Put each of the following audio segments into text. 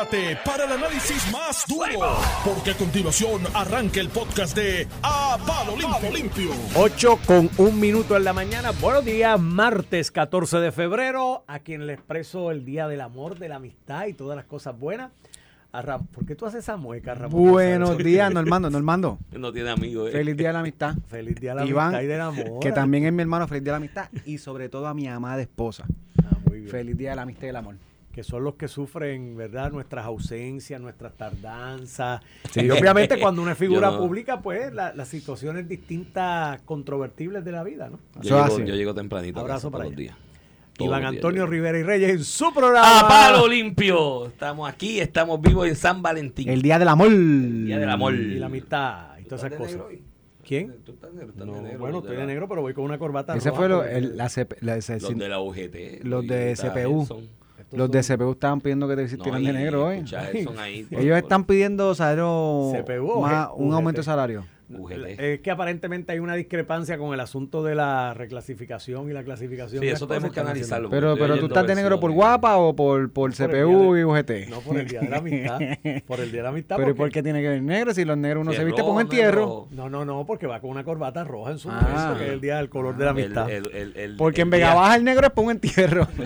prepárate para el análisis más duro, porque a continuación arranca el podcast de A Palo Limpio. Limpio. 8 con un minuto en la mañana. Buenos días, martes 14 de febrero, a quien le expreso el día del amor, de la amistad y todas las cosas buenas. A Ram- ¿Por qué tú haces esa mueca, Ramón? Buenos días, Normando, Normando. No tiene amigos. eh. Feliz día de la amistad. Feliz día de la Iván, amistad y del amor. que también es mi hermano, feliz día de la amistad. Y sobre todo a mi amada esposa. Ah, muy bien. Feliz día de la amistad y del amor. Que son los que sufren, ¿verdad? Nuestras ausencias, nuestras tardanzas. Sí. Y obviamente cuando una figura Yo pública, pues la- las situaciones distintas, controvertibles de la vida, ¿no? Yo, llego, yo llego tempranito. a Abrazo para todos los días. Todos Iván días Antonio. Rivera y Reyes en su programa. ¡A palo limpio! Estamos aquí, estamos vivos en San Valentín. El día del amor. día del amor. Y la amistad y ¿Tú todas esas cosas. ¿Quién? ¿Tú estás negro? ¿Estás No, de negro? bueno, estoy de de la- negro, pero voy con una corbata Ese roja fue lo, el- la la- Los de la UGT. los de CPU. Estos los de son CPU estaban pidiendo que te vistieran No, de negro hoy. ahí, por- Ellos están pidiendo, salario, CPU más- un aumento de salario. UGT. Es que aparentemente hay una discrepancia con el asunto de la reclasificación y la clasificación. Sí, de eso tenemos que analizarlo. Pero, pero tú estás de negro por guapa o por, por por CPU día y de- UGT. No por el día de la amistad. por el día de la amistad. pero ¿y porque- por qué tiene que ver negro si los negros uno Si se viste negro, entierro? No, no, no, porque va con una corbata roja en su Ah. momento, que es el día del color de la El- amistad. el- el- el- Porque el en Vega Baja el negro es por un entierro.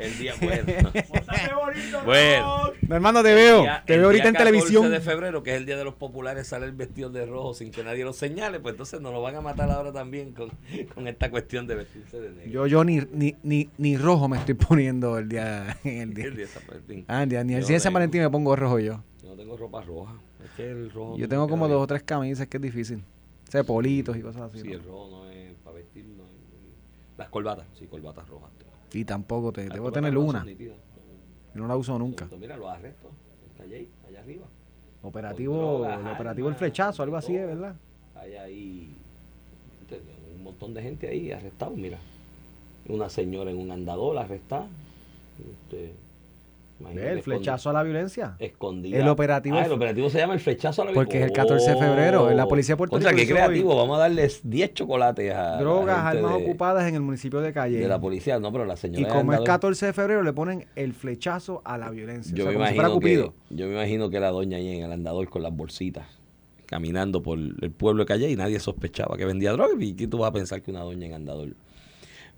El día bueno. bonito, Bueno. Mi hermano, te veo. día- te el veo ahorita en 14 televisión. de febrero, que es el día de los populares, sale el vestido de rojo sin que nadie lo señale, pues entonces nos lo van a matar ahora también con, con esta cuestión de vestirse de negro. Yo, yo ni, ni, ni, ni rojo me estoy poniendo el día. El día. El día de San Valentín. Ah, el día, ni el día de San Valentín me pongo rojo yo. Yo no tengo ropa roja. Es que el rojo. Yo no tengo como dos o tres camisas que es difícil. O sea, politos y cosas así. Sí, ¿no? el rojo no es para vestir. No es Las corbatas, sí, corbatas rojas. Y tampoco te debo tener una. no la uso nunca. Entonces, Mira, los arrestos. Está allá, arriba. Operativo, drogas, el operativo el flechazo, algo así, verdad. Hay ahí un montón de gente ahí arrestado, mira. Una señora en un andador arrestada. Este, imagínate, el flechazo a la violencia. Escondida. El operativo Ah, el operativo se llama el flechazo a la Porque es el 14 de febrero, la policía de Puerto Rico qué hizo creativo. hoy- Vamos a darles 10 chocolates a. Drogas, armas de- ocupadas en el municipio de Calle. De la policía, no, pero la señora. Y como es andador- 14 de febrero, le ponen el flechazo a la violencia. Yo, o sea, me si imagino que, yo me imagino que la doña ahí en el andador con las bolsitas, caminando por el pueblo de Calle y nadie sospechaba que vendía droga. ¿Y qué tú vas a pensar que una doña en andador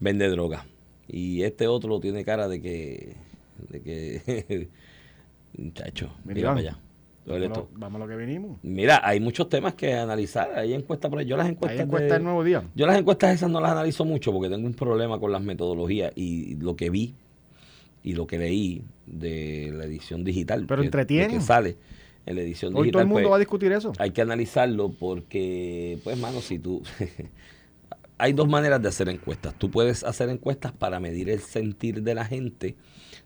vende droga? Y este otro tiene cara de que. De que. Muchacho, Mira, mira Iván, para allá. Todo Vamos, a lo que vinimos. Mira, hay muchos temas que analizar. Hay encuestas por ahí. Yo las encuestas. De- el nuevo día. yo las encuestas esas no las analizo mucho porque tengo un problema con las metodologías y lo que vi y lo que leí de la edición digital. Pero que- de que sale en la edición Hoy todo digital. el mundo pues, va a discutir eso. hay que analizarlo porque, pues, mano, si tú... hay dos maneras de hacer encuestas. Tú puedes hacer encuestas para medir el sentir de la gente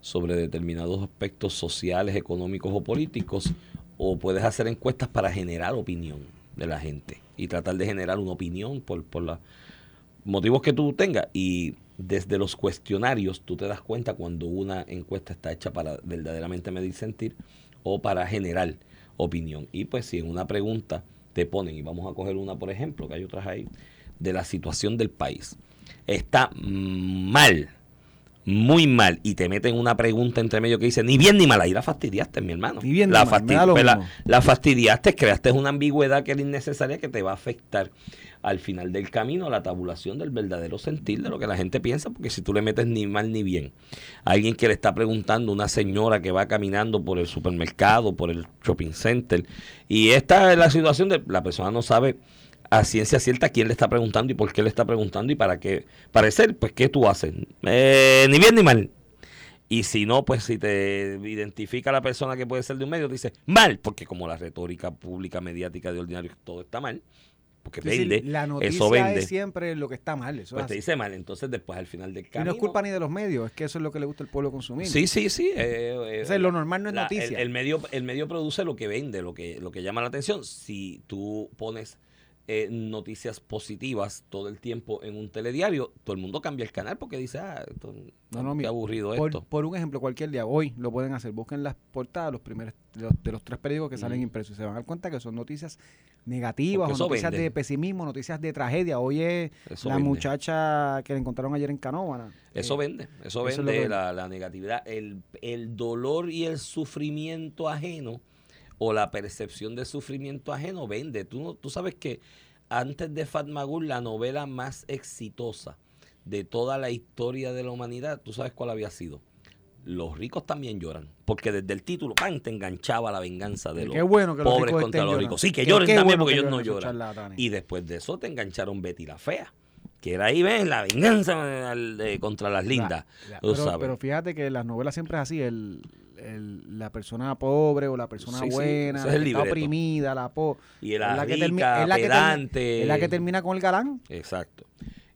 sobre determinados aspectos sociales, económicos o políticos, o puedes hacer encuestas para generar opinión de la gente y tratar de generar una opinión por, por los motivos que tú tengas. Y desde los cuestionarios tú te das cuenta cuando una encuesta está hecha para verdaderamente medir sentir o para generar opinión. Y pues si en una pregunta te ponen, y vamos a coger una por ejemplo, que hay otras ahí, de la situación del país, está mal, muy mal, y te meten una pregunta entre medio que dice, ni bien ni mal, ahí la fastidiaste, mi hermano. Ni bien ni la, mal, me da lo pues la- mismo. la fastidiaste, creaste una ambigüedad que era innecesaria que te va a afectar al final del camino la tabulación del verdadero sentir de lo que la gente piensa, porque si tú le metes ni mal ni bien a alguien que le está preguntando, una señora que va caminando por el supermercado, por el shopping center, y esta es la situación de la persona no sabe a ciencia cierta quién le está preguntando y por qué le está preguntando y para qué parecer, pues qué tú haces, Eh, ni bien ni mal. Y si no, pues si te identifica la persona que puede ser de un medio, te dice mal, porque como la retórica pública mediática de ordinario todo está mal, porque Es decir, vende, la noticia eso vende, es siempre lo que está mal. Eso pues es te dice mal. Entonces después al final del y camino... no es culpa ni de los medios, es que eso es lo que le gusta al pueblo consumir. Sí, sí, sí. eh, eh, O sea, lo normal no es la- noticia. El, el medio, el medio produce lo que vende, lo que, lo que llama la atención. Si tú pones eh, noticias positivas todo el tiempo en un telediario, todo el mundo cambia el canal porque dice, ah, esto, No, no, qué mira, aburrido por, esto. por un ejemplo, cualquier día, hoy lo pueden hacer. Busquen las portadas los primeros, de, los, de los tres periódicos que salen impresos y se van a dar cuenta que son noticias negativas o noticias vende. de pesimismo, noticias de tragedia. Hoy es Eso la vende. muchacha que la encontraron ayer en Canóvana. Eso Eh, vende, eso eso es lo vende la, la negatividad, el, el dolor y el sufrimiento ajeno o la percepción de sufrimiento ajeno vende. Tú, no- tú sabes que antes de Fatmagul, la novela más exitosa de toda la historia de la humanidad, ¿tú sabes cuál había sido? Los ricos también lloran, porque desde el título, ¡pam!, te enganchaba la venganza de los qué bueno que los pobres contra los ricos. Sí, que Que lloren también bueno porque que ellos no lloran. Y después de eso te engancharon Betty la Fea, que era ahí, ven, la venganza eh, contra las lindas. Pero, pero fíjate que las novelas siempre es así, el, el- la persona pobre o la persona Sí, buena, es la que está libreto. oprimida, la po Y la que rica, termi- es la que termi- pedante. es la que termina con el galán. Exacto.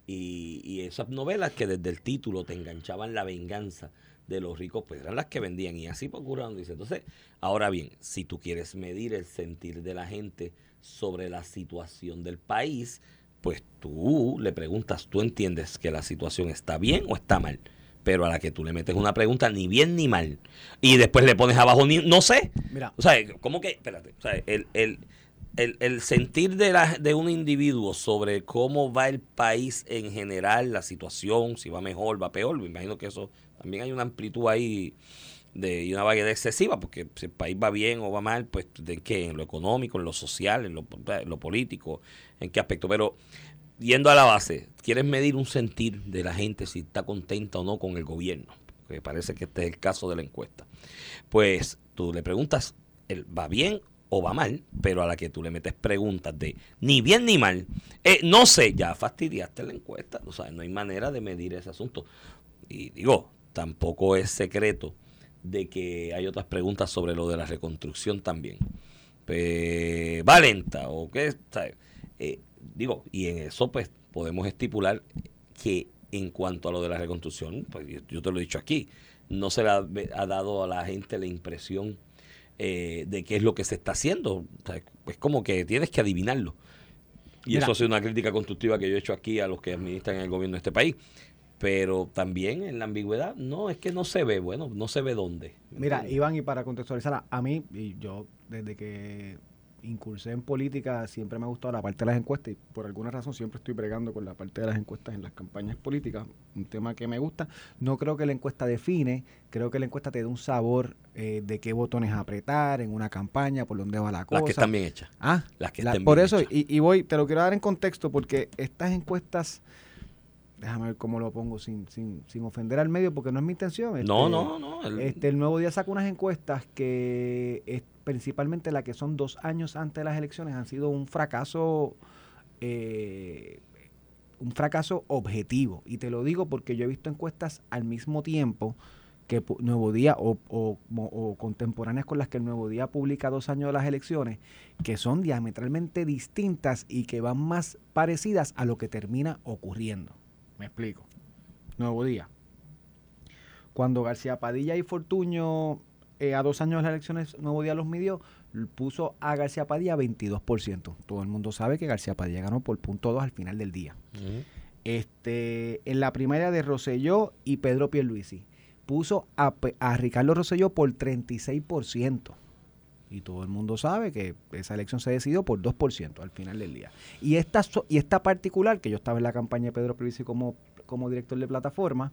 Y, y esas novelas que desde el título te enganchaban la venganza de los ricos, pues eran las que vendían. Y así procuraron, dice. Entonces, ahora bien, si tú quieres medir el sentir de la gente sobre la situación del país, pues tú le preguntas, ¿tú entiendes que la situación está bien o está mal? Pero a la que tú le metes una pregunta ni bien ni mal. Y después le pones abajo, ni, no sé. Mira, O sea, ¿cómo que? Espérate. O sea, el, el, el, el sentir de, la, de un individuo sobre cómo va el país en general, la situación, si va mejor, va peor, me imagino que eso también hay una amplitud ahí de, y una variedad excesiva, porque si el país va bien o va mal, pues ¿de qué? En lo económico, en lo social, en lo, en lo político, en qué aspecto. Pero yendo a la base, ¿quieres medir un sentir de la gente si está contenta o no con el gobierno? Que parece que este es el caso de la encuesta. Pues tú le preguntas, ¿el ¿va bien o va mal? Pero a la que tú le metes preguntas de ni bien ni mal, eh, no sé, ya fastidiaste la encuesta. O sea, no hay manera de medir ese asunto. Y digo, tampoco es secreto de que hay otras preguntas sobre lo de la reconstrucción también. Eh, ¿Va lenta o qué? ¿Sabes? Eh, digo, y en eso pues podemos estipular que en cuanto a lo de la reconstrucción, pues yo, te lo he dicho aquí, no se le ha, ha dado a la gente la impresión eh, de qué es lo que se está haciendo. O sea, es como que tienes que adivinarlo. Y Mira. eso ha sido una crítica constructiva que yo he hecho aquí a los que administran el gobierno de este país. Pero también en la ambigüedad, no, es que no se ve, bueno, no se ve dónde. Mira. Iván, y para contextualizar, a mí, y yo desde que incursé en política, siempre me ha gustado la parte de las encuestas y por alguna razón siempre estoy bregando con la parte de las encuestas en las campañas políticas, un tema que me gusta. No creo que la encuesta define, creo que la encuesta te da un sabor eh, de qué botones apretar en una campaña, por dónde va la cosa. Las que están bien hechas. Ah, Las que la- estén por bien eso, hechas. y, y voy, te lo quiero dar en contexto porque estas encuestas, déjame ver cómo lo pongo sin, sin, sin ofender al medio porque no es mi intención. No, este, no, no. el- Este, el Nuevo Día saca unas encuestas que es principalmente la que son dos años antes de las elecciones han sido un fracaso, eh, un fracaso objetivo. Y te lo digo porque yo he visto encuestas al mismo tiempo que Nuevo Día o, o contemporáneas con las que el Nuevo Día publica dos años de las elecciones, que son diametralmente distintas y que van más parecidas a lo que termina ocurriendo. Me explico. Nuevo Día. Cuando García Padilla y Fortuño eh, a dos años de las elecciones Nuevo Día los midió, puso a García Padilla 22%. Todo el mundo sabe que García Padilla ganó por punto 2 al final del día. Este, en la primaria de Rosselló y Pedro Pierluisi, puso a, a Ricardo Rosselló por 36%. Y todo el mundo sabe que esa elección se decidió por 2% al final del día. Y esta, y esta particular, que yo estaba en la campaña de Pedro Pierluisi como, como director de plataforma,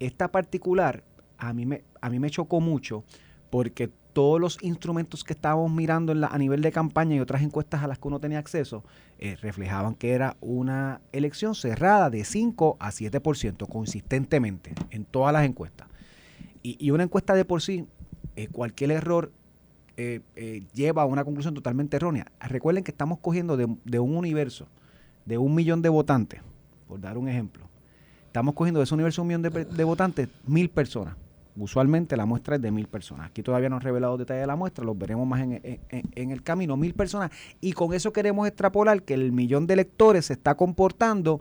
esta particular a mí me, a mí me chocó mucho porque todos los instrumentos que estábamos mirando a nivel de campaña y otras encuestas a las que uno tenía acceso eh, reflejaban que era una elección cerrada de 5 a 7% consistentemente en todas las encuestas. Y, una encuesta de por sí, eh, cualquier error eh, lleva a una conclusión totalmente errónea. Recuerden que estamos cogiendo de, un universo de un millón de votantes, por dar un ejemplo. Estamos cogiendo de ese universo un millón de votantes mil personas. Usualmente la muestra es de mil personas. Aquí todavía no han revelado detalles de la muestra, los veremos más en, en- en- el camino. Mil personas. Y con eso queremos extrapolar que el millón de electores se está comportando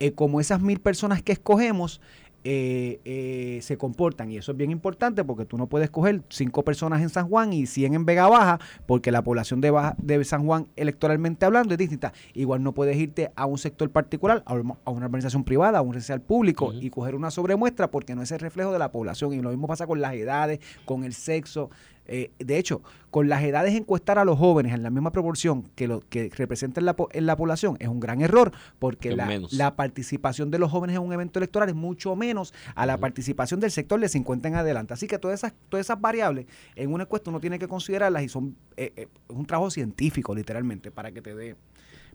eh, como esas mil personas que escogemos eh, eh, se comportan. Y eso es bien importante porque tú no puedes coger cinco personas en San Juan y 100 en Vega Baja, porque la población de, Baja, de San Juan electoralmente hablando es distinta. Igual no puedes irte a un sector particular, a una organización privada, a un residencial público y coger una sobremuestra porque no es el reflejo de la población. Y lo mismo pasa con las edades, con el sexo. Eh, de hecho, con las edades encuestar a los jóvenes en la misma proporción que lo que representan la, en la población es un gran error porque la, la, participación de los jóvenes en un evento electoral es mucho menos a la participación del sector de 50 en adelante. Así que todas esas, todas esas variables en una encuesta uno tiene que considerarlas y son eh, eh, un trabajo científico literalmente para que te dé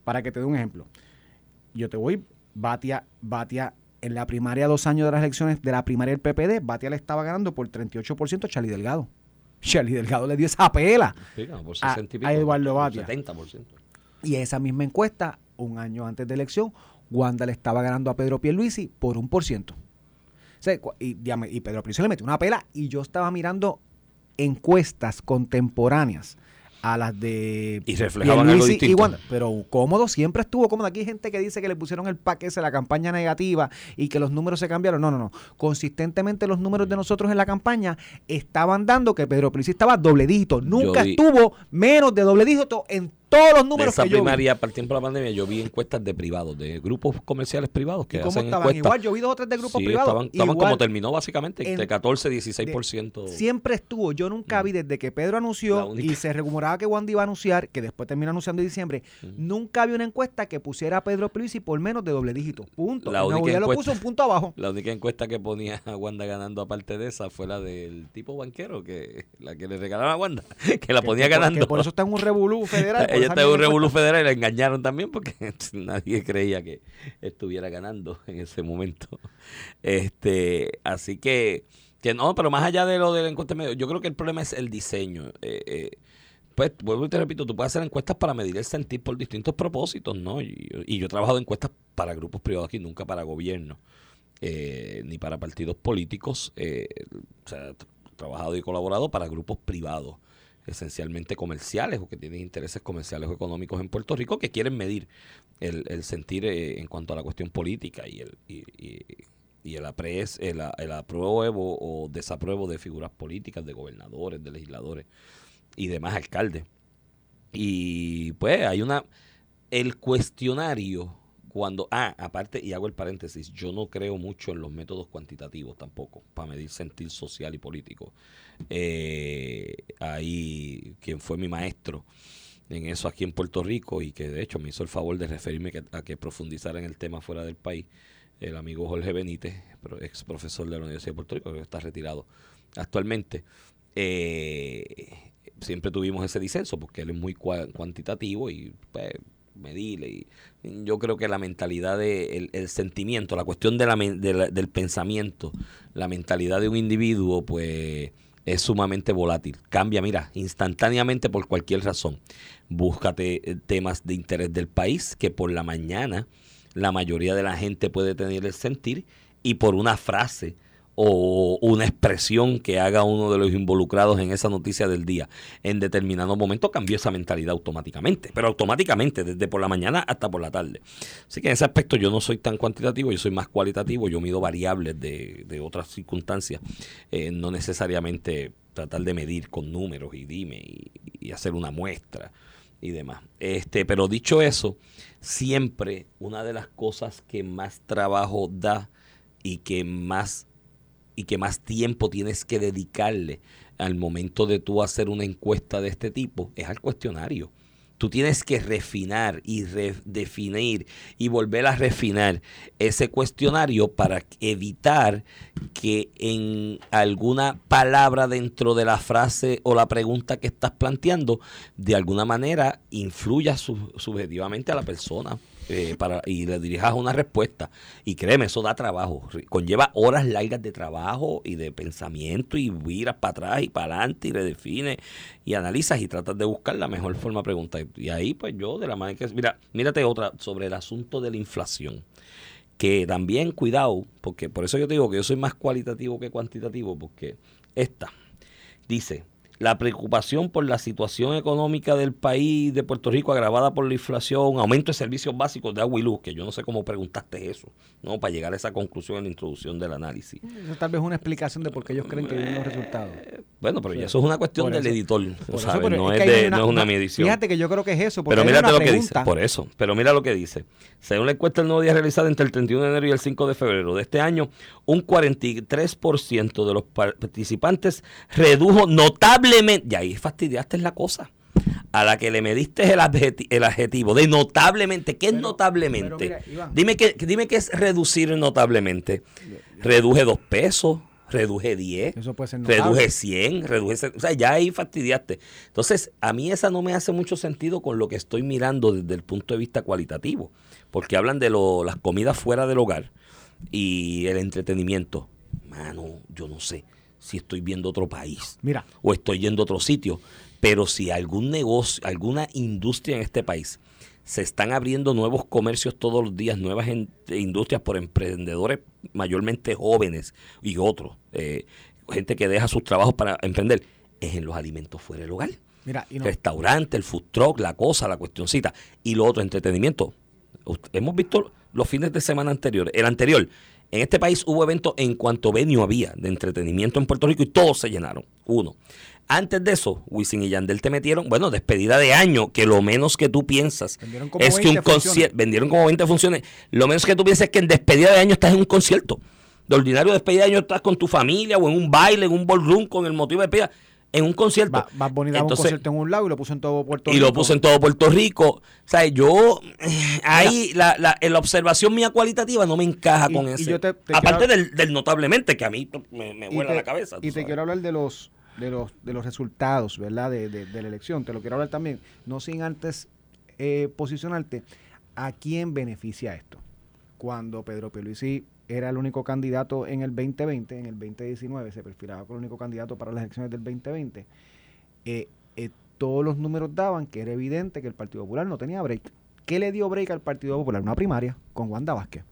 para que te dé un ejemplo. Yo te voy, Batia, Batia en la primaria dos años de las elecciones de la primaria del PPD, Batia le estaba ganando por 38% a Charlie Delgado. Charlie Delgado le dio esa pela a, Eduardo Batia. 70%. Y esa misma encuesta, un año antes de elección, Wanda le estaba ganando a Pedro Pierluisi por un por ciento. y, y Pedro Pierluisi le metió una pela y yo estaba mirando encuestas contemporáneas a las de y reflejaban algo distinto. pero cómodo siempre estuvo cómodo. Aquí hay gente que dice que le pusieron el paquete de la campaña negativa y que los números se cambiaron. No no no. Consistentemente los números de nosotros en la campaña estaban dando que Pedro Pérez estaba doble dígito. Nunca estuvo menos de doble dígito en todos los números de esa que primaria, para el tiempo de la pandemia, yo vi encuestas de privados, de grupos comerciales privados que hacen estaban? Igual, yo vi dos o tres de grupos privados. Estaban, como terminó básicamente, de 14, 16%. siempre estuvo. Yo nunca vi desde que Pedro anunció y se rumoraba que Wandy iba a anunciar, que después terminó anunciando en diciembre, nunca vi una encuesta que pusiera a Pedro y por menos de doble dígito. Punto. La única encuesta, lo puso un punto abajo. La única encuesta que ponía a Wanda ganando aparte de esa fue la del tipo banquero, que la que le regalaron a Wanda, que la ponía ganando. por eso está en un revolú federal. Ella está en un revolú federal y la engañaron también porque nadie creía que estuviera ganando en ese momento. Este, así que, que no, pero más allá de lo del encuesta medio, yo creo que el problema es el diseño. Eh, eh, pues, vuelvo y te repito, tú puedes hacer encuestas para medir el sentir por distintos propósitos, ¿no? Y, yo he trabajado encuestas para grupos privados aquí, nunca para gobierno, eh, ni para partidos políticos. o sea, he trabajado y colaborado para grupos privados esencialmente comerciales o que tienen intereses comerciales o económicos en Puerto Rico que quieren medir el, sentir eh, en cuanto a la cuestión política y el, y, el, apres, el, apruebo o desapruebo de figuras políticas, de gobernadores, de legisladores y demás alcaldes. Y pues hay una... El cuestionario cuando, ah, aparte, y hago el paréntesis, yo no creo mucho en los métodos cuantitativos tampoco, para medir sentir social y político. Eh, ahí, quien fue mi maestro en eso aquí en Puerto Rico y que de hecho me hizo el favor de referirme a que profundizara en el tema fuera del país, el amigo Jorge Benítez, ex profesor de la Universidad de Puerto Rico, que está retirado actualmente. Eh, siempre tuvimos ese disenso porque él es muy cuantitativo y pues, medirle. Y yo creo que la mentalidad, de, el, sentimiento, la cuestión de la, del pensamiento, la mentalidad de un individuo, pues es sumamente volátil. Cambia, mira, instantáneamente por cualquier razón. Búscate eh, temas de interés del país que por la mañana la mayoría de la gente puede tener el sentir y por una frase o una expresión que haga uno de los involucrados en esa noticia del día en determinado momento cambió esa mentalidad automáticamente, pero automáticamente, desde por la mañana hasta por la tarde. Así que en ese aspecto yo no soy tan cuantitativo, yo soy más cualitativo, yo mido variables de, de otras circunstancias, eh, no necesariamente tratar de medir con números y dime y, y hacer una muestra y demás. Este, pero dicho eso, siempre una de las cosas que más trabajo da y que más y que más tiempo tienes que dedicarle al momento de tú hacer una encuesta de este tipo es al cuestionario. Tú tienes que refinar y redefinir y volver a refinar ese cuestionario para evitar que en alguna palabra dentro de la frase o la pregunta que estás planteando de alguna manera influya subjetivamente a la persona. Eh, para, y le dirijas una respuesta. Y créeme, eso da trabajo. Conlleva horas largas de trabajo y de pensamiento y miras para atrás y para adelante y redefines y analizas y tratas de buscar la mejor forma de preguntar. Y ahí pues yo de la manera que... Mira, mírate otra sobre el asunto de la inflación. Que también cuidado, porque por eso yo te digo que yo soy más cualitativo que cuantitativo, porque esta dice, la preocupación por la situación económica del país de Puerto Rico agravada por la inflación, aumento de servicios básicos de agua y luz, que yo no sé cómo preguntaste eso, ¿no? Para llegar a esa conclusión en la introducción del análisis. Eso tal vez es una explicación de por qué ellos creen que vienen los resultados. Bueno, pero ya eso es una cuestión del eso- editor, no, es es, que hay de, una- no es una medición. Fíjate que yo creo que es eso. Pero una lo que dice, por eso. Pero mira lo que dice. Según la encuesta del nuevo día realizada entre el 31 de enero y el 5 de febrero de este año, un 43% de los participantes redujo notablemente, y ahí fastidiaste la cosa, a la que le mediste el, adjeti- el adjetivo de notablemente. ¿Qué es Pero- notablemente? pero mira, Iván. dime, qué, dime qué es reducir notablemente. Reduje dos pesos, reduje 10. Eso puede ser. Reduje 100, reduje... O sea, ya ahí fastidiaste. Entonces, a mí esa no me hace mucho sentido con lo que estoy mirando desde el punto de vista cualitativo. Porque hablan de lo- las comidas fuera del hogar y el entretenimiento. Mano, yo no sé si estoy viendo otro país Mira, o estoy yendo a otro sitio. Pero si algún negocio, alguna industria en este país se están abriendo nuevos comercios todos los días, nuevas en- industrias por emprendedores mayormente jóvenes y otros, eh, gente que deja sus trabajos para emprender, es en los alimentos fuera del hogar. mira, y no, Restaurante, el food truck, la cosa, la cuestioncita. Y lo otro, entretenimiento. Hemos visto los fines de semana anteriores. El anterior, en este país hubo eventos en cuanto venue había de entretenimiento en Puerto Rico y todos se llenaron. Uno. Antes de eso, Wisin y Yandel te metieron, bueno, despedida de año, que lo menos que tú piensas es que un 20 funciones. concierto, vendieron como 20 funciones, lo menos que tú piensas es que en despedida de año estás en un concierto. De ordinario despedida de año estás con tu familia o en un baile, en un ballroom con el motivo de despedida, en un concierto. Va- Más bonita un concierto en un lado y lo puso en todo Puerto y Rico. lo puso en todo Puerto Rico. O sea, yo, eh, ahí la, la, en la observación mía cualitativa no me encaja Y- con y te- te Aparte quiero- del, del notablemente, que a mí me, me Y vuela te- la cabeza. Y te sabes. quiero hablar de los de los de los resultados, ¿verdad? De, de- de la elección. Te lo quiero hablar también, no sin antes eh, posicionarte a quién beneficia esto. Cuando Pedro Pierluisi era el único candidato en el 2020, en el 2019 se perfilaba como el único candidato para las elecciones del 2020. eh, eh, todos los números daban que era evidente que el Partido Popular no tenía break. ¿Qué le dio break al Partido Popular? Una primaria con Wanda Vázquez. Eh,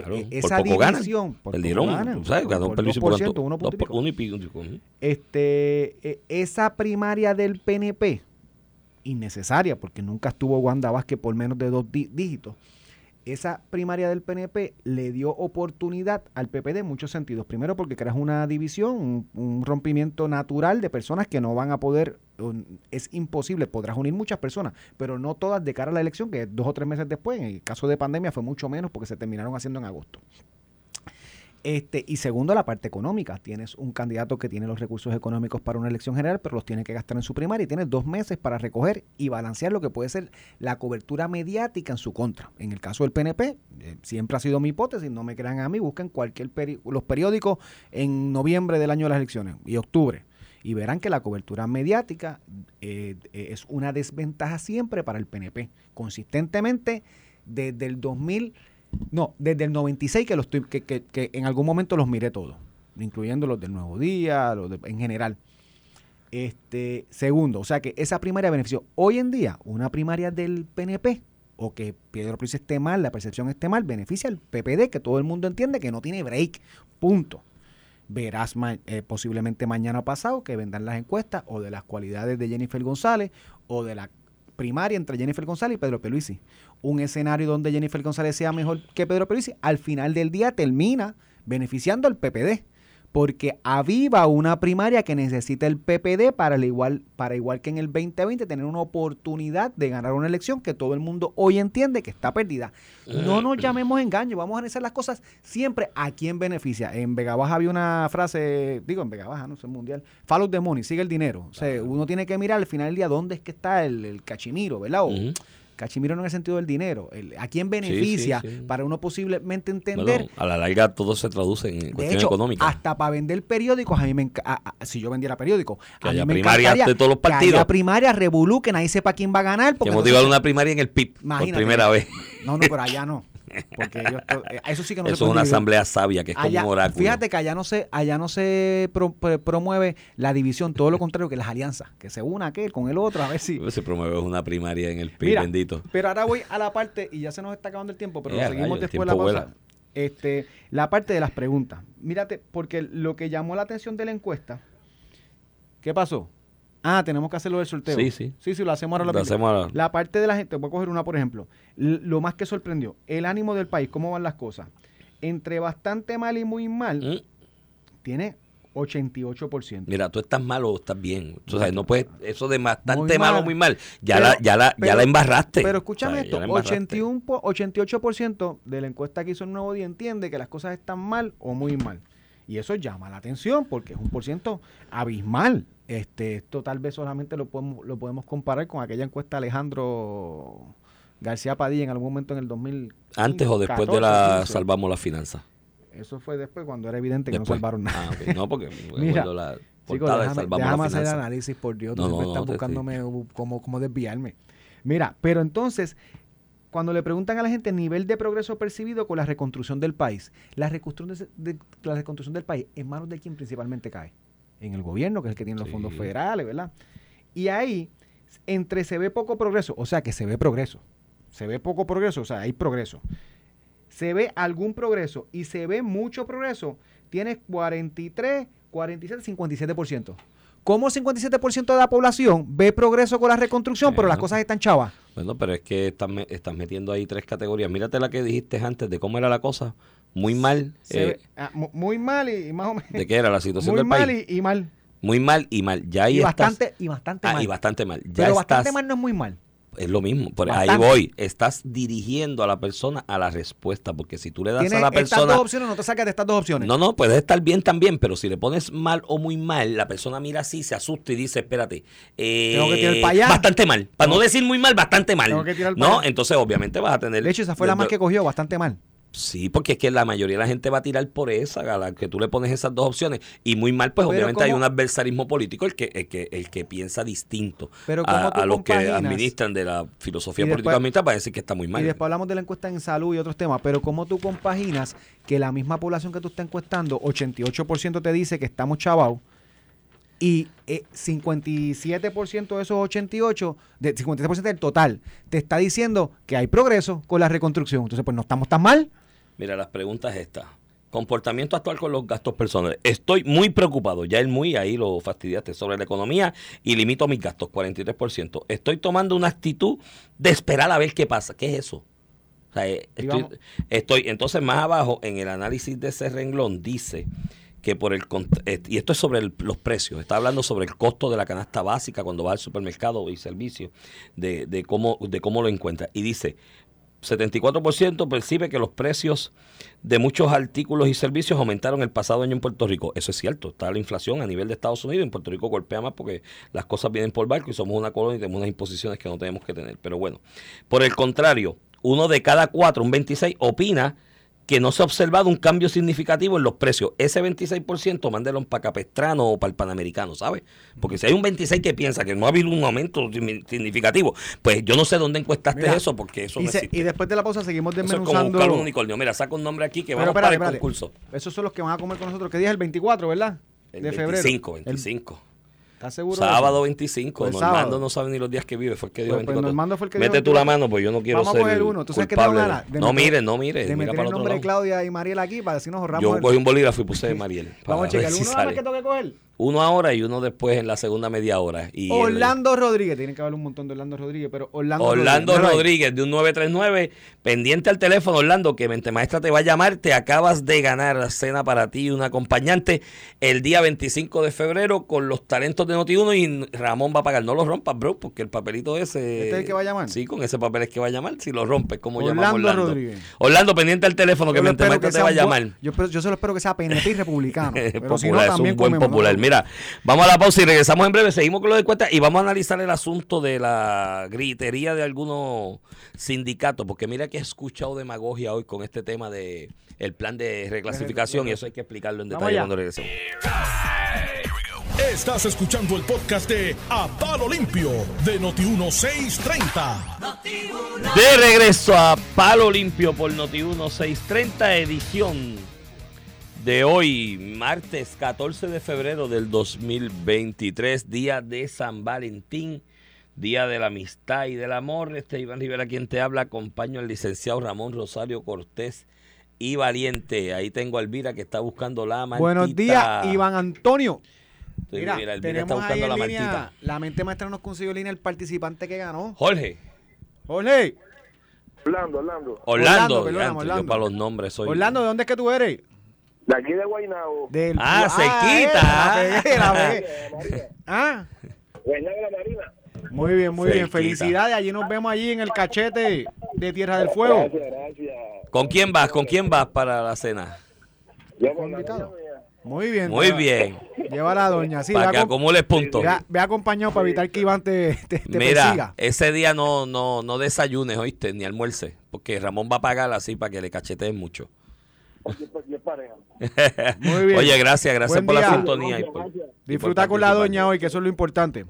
Claro, eh, por esa ganan. división, por poco Perdieron, ganan, ¿sabes? por- Ganó por Pierluisi 2%, por uno punto por y pico. Este, eh, esa primaria del PNP, innecesaria, porque nunca estuvo Wanda Vázquez por menos de dos dí- dígitos, esa primaria del PNP le dio oportunidad al PPD en muchos sentidos. Primero porque creas una división, un, un rompimiento natural de personas que no van a poder, es imposible, podrás unir muchas personas, pero no todas de cara a la elección, que dos o tres meses después, en el caso de pandemia fue mucho menos porque se terminaron haciendo en agosto. Este, y segundo, la parte económica. Tienes un candidato que tiene los recursos económicos para una elección general, pero los tiene que gastar en su primaria y tienes dos meses para recoger y balancear lo que puede ser la cobertura mediática en su contra. En el caso del PNP, eh, siempre ha sido mi hipótesis, no me crean a mí, busquen cualquier peri- los periódicos en noviembre del año de las elecciones y octubre. Y verán que la cobertura mediática eh, es una desventaja siempre para el PNP. Consistentemente, desde el 2000 no, desde el 96 que, los que, que- que en algún momento los miré todos, incluyendo los del Nuevo Día, los de- en general. Este, segundo, o sea que esa primaria benefició. Hoy en día, una primaria del PNP, o que Pedro Pris esté mal, la percepción esté mal, beneficia al PPD, que todo el mundo entiende que no tiene break. Punto. Verás ma- eh, posiblemente mañana pasado que vendan las encuestas o de las cualidades de Jennifer González o de la primaria entre Jennifer González y Pedro Pierluisi. Un escenario donde Jennifer González sea mejor que Pedro Pierluisi, al final del día termina beneficiando al PPD. Porque aviva una primaria que necesita el PPD para, el igual, para igual que en el 2020 tener una oportunidad de ganar una elección que todo el mundo hoy entiende que está perdida. No nos llamemos engaño, vamos a analizar las cosas siempre a quién beneficia. En Vega Baja había una frase, digo en Vega Baja, no sé, mundial, follow the money, sigue el dinero. O sea, uno tiene que mirar al final del día dónde es que está el, el cachimiro, ¿verdad? O. cachimiro no en el sentido del dinero, el- a quién beneficia sí. para uno posiblemente entender. Bueno, a la larga todo se traduce en de cuestión hecho, económica. hasta para vender periódicos, a mí me a- a- si yo vendiera periódicos, Que a mí me encantaría de todos los Que partidos. haya primarias, revolú, que nadie sepa quién va a ganar. que Porque motivar entonces- una primaria en el PIB por primera vez. No, no, pero allá no. Porque ellos to- eh, eso sí que no se Eso es puede una dividir. asamblea sabia, que es como Allá- un oráculo. Fíjate que allá no se, allá no se pro- pro- promueve la división, todo lo contrario que las alianzas, que se una aquel con el otro, a ver si. Se promueve una primaria en el PIB, Mira, bendito. Pero ahora voy a la parte, y ya se nos está acabando el tiempo, pero Eh, lo seguimos rayos, después de la pausa. vuela. Este, la parte de las preguntas. Mírate, porque lo que llamó la atención de la encuesta, ¿qué pasó? Ah, tenemos que hacerlo del sorteo. Sí, sí. Sí, sí, lo hacemos ahora. Lo rapidito. hacemos ahora. La parte de la gente, voy a coger una por ejemplo. L- lo más que sorprendió, el ánimo del país, cómo van las cosas. Entre bastante mal y muy mal, Mm. tiene 88%. Mira, tú estás mal o estás bien. O sea, no puedes, eso de bastante Muy mal o muy mal, ya, Pero- la, ya, la, ya pero- la embarraste. Pero escúchame O sea, ya esto, la embarraste. 81, po- 88% de la encuesta que hizo el Nuevo Día entiende que las cosas están mal o muy mal. Y eso llama la atención porque es un por ciento abismal. Este, esto tal vez solamente lo podemos, lo podemos comparar con aquella encuesta de Alejandro García Padilla en algún momento en el 2000. Antes o después de la salvamos las finanzas. Eso fue después cuando era evidente que Después. no salvaron nada. Ah, ok. No, porque Mira, la Chicos, portada de déjame, salvamos déjame las hacer análisis, por Dios. No, no, estás no, buscándome cómo, cómo desviarme. Mira, pero entonces, cuando le preguntan a la gente nivel de progreso percibido con la reconstrucción del país, la reconstrucción, de- de- la reconstrucción del país, ¿en manos de quién principalmente cae? En el gobierno, que es el que tiene los Sí. fondos federales, ¿verdad? Y ahí, entre se ve poco progreso, o sea que se ve progreso, se ve poco progreso, o sea, hay progreso. Se ve algún progreso y se ve mucho progreso, tienes 43, 47, 57%. ¿Cómo 57% de la población ve progreso con la reconstrucción, pero las cosas están chavas? Bueno, pero es que estás metiendo ahí tres categorías. Mírate la que dijiste antes de cómo era la cosa. Muy mal. Se eh, ah, mu- muy mal y, y más o menos. ¿De qué era la situación Muy del mal país? y, y mal. Muy mal y mal. Ya ahí y, estás- bastante, y bastante Ah, mal. y bastante mal. Ya pero bastante mal no es muy mal. Es lo mismo. Por ahí voy. Estás dirigiendo a la persona a la respuesta. Porque si tú le das Tienes a la estas persona. dos opciones, no te sacas de estas dos opciones. No, no, puedes estar bien también, pero si le pones mal o muy mal, la persona mira así, se asusta y dice, espérate, eh, Tengo que tirar para allá. bastante mal. Para no decir muy mal, bastante mal. Tengo que tirar para No, allá. entonces obviamente vas a tener... de hecho, esa fue la más que cogió, bastante mal. Sí, porque es que la mayoría de la gente va a tirar por esa, a la que tú le pones esas dos opciones. Y muy mal, pues Pero obviamente hay ¿cómo- un adversarismo político, el que, el que, el que piensa distinto Pero a, ¿cómo tú a los que administran de la filosofía Y política después- para decir que está muy mal. Y después hablamos de la encuesta en salud y otros temas, pero ¿cómo tú compaginas que la misma población que tú estás encuestando, 88% te dice que estamos chavados y eh, 57% de esos 88, de 57% del total, te está diciendo que hay progreso con la reconstrucción? Entonces, pues no estamos tan mal. Mira, las preguntas es esta. Comportamiento actual con los gastos personales. Estoy muy preocupado, ya el muy ahí lo fastidiaste, sobre la economía y limito mis gastos, 43%. Estoy tomando una actitud de esperar a ver qué pasa. ¿Qué es eso? O sea, eh, estoy, entonces más abajo en el análisis de ese renglón dice que por el eh, y esto es sobre el- los precios, está hablando sobre el costo de la canasta básica cuando va al supermercado y servicio, de, de cómo, de cómo lo encuentra. Y dice, 74% percibe que los precios de muchos artículos y servicios aumentaron el pasado año en Puerto Rico. Eso es cierto, está la inflación a nivel de Estados Unidos. En Puerto Rico golpea más porque las cosas vienen por barco y somos una colonia y tenemos unas imposiciones que no tenemos que tener. Pero bueno, por el contrario, uno de cada cuatro, un 26, opina que no se ha observado un cambio significativo en los precios. Ese 26% mándelo para Capestrano o para el Panamericano, ¿sabes? Porque si hay un 26 que piensa que no ha habido un aumento signi- significativo, pues yo no sé dónde encuestaste Mira, eso, porque eso y, no se- y después de la pausa seguimos Eso es como desmenuzando. buscar un unicornio. Mira, saca un nombre aquí que Pero vamos espérate, para el espérate. concurso. Esos son los que van a comer con nosotros. ¿Qué día es el 24, verdad? El de 25, febrero. El- 25. ¿Estás seguro? Sábado eso? 25. Pues Normando sábado. no sabe ni los días que vive. Fue el que dijo Pues- 24. Normando fue el que Mete tú la 24. mano, pues yo no quiero Vamos a ser coger uno. ¿Tú sabes qué? De no mire, no mire. De meter el nombre de. Claudia y Mariela aquí para decir nos ahorramos. Yo cogí un bolígrafo y puse Mariel. Vamos a checar. Uno nada más que tengo que coger. Uno ahora y uno después en la segunda media hora. Y el- Orlando Rodríguez. Tienen que haber un montón de Orlando Rodríguez, pero Orlando, Orlando. Rodríguez de un 939, pendiente al teléfono, Orlando, que Mente Maestra te va a llamar. Te acabas de ganar cena para ti y un acompañante el día 25 de febrero con los talentos de Noti1 y Ramón va a pagar. No lo rompas, bro, porque el papelito ese. ¿Este es el que va a llamar? Sí, con ese papel es que va a llamar. Si lo rompes, ¿cómo llamamos a Orlando Orlando? Rodríguez. Orlando, pendiente al teléfono, que Mente Maestra que te va a llamar. Yo, yo solo espero que sea PNP y republicano. pero si no, popular, es un buen popular. Mira, vamos a la pausa y regresamos en breve. Seguimos con lo de cuentas y vamos a analizar el asunto de la gritería de algunos sindicatos, porque mira que he escuchado demagogia hoy con este tema de el plan de reclasificación y eso hay que explicarlo en detalle cuando regresemos. Estás escuchando el podcast de A Palo Limpio de Noti1630. De regreso a Palo Limpio por Noti 1630 edición de hoy, martes 14 de febrero del 2023, día de San Valentín, día de la amistad y del amor. Este Iván Rivera quien te habla, acompaño al licenciado Ramón Rosario Cortés y Valiente. Ahí tengo a Elvira que está buscando la mantita. Buenos días, Iván Antonio. Mira, mira, Elvira está tenemos ahí buscando la línea, martita. la mente maestra nos consiguió en línea el participante que ganó. Jorge, Jorge, Orlando, Orlando. Orlando, Orlando, Orlando. yo para los nombres soy. Orlando, ¿de dónde es que tú eres? De aquí de Guaynabo. Del Ah, se eh, quita. la pegué, la pegué. De Marina. Ah, Guaynabo de la Marina. muy bien, muy Se bien. Felicidades. Allí nos vemos allí en el cachete de Tierra del Fuego. Gracias, gracias. ¿Con quién vas? ¿Con quién vas para la cena? Yo con. Muy bien. Muy lleva- bien. Lleva a la doña. Sí, para que acumules puntos. ve acompañado para evitar que Iván te, te, te Mira, persiga. ese día no, no, no desayunes, oíste, ni almuerces, porque Ramón va a pagar así para que le cacheteen mucho. Yo, yo es pareja. Muy bien. Oye, gracias, gracias Buen por la sintonía. por- Disfruta con la doña hoy, que eso es lo importante.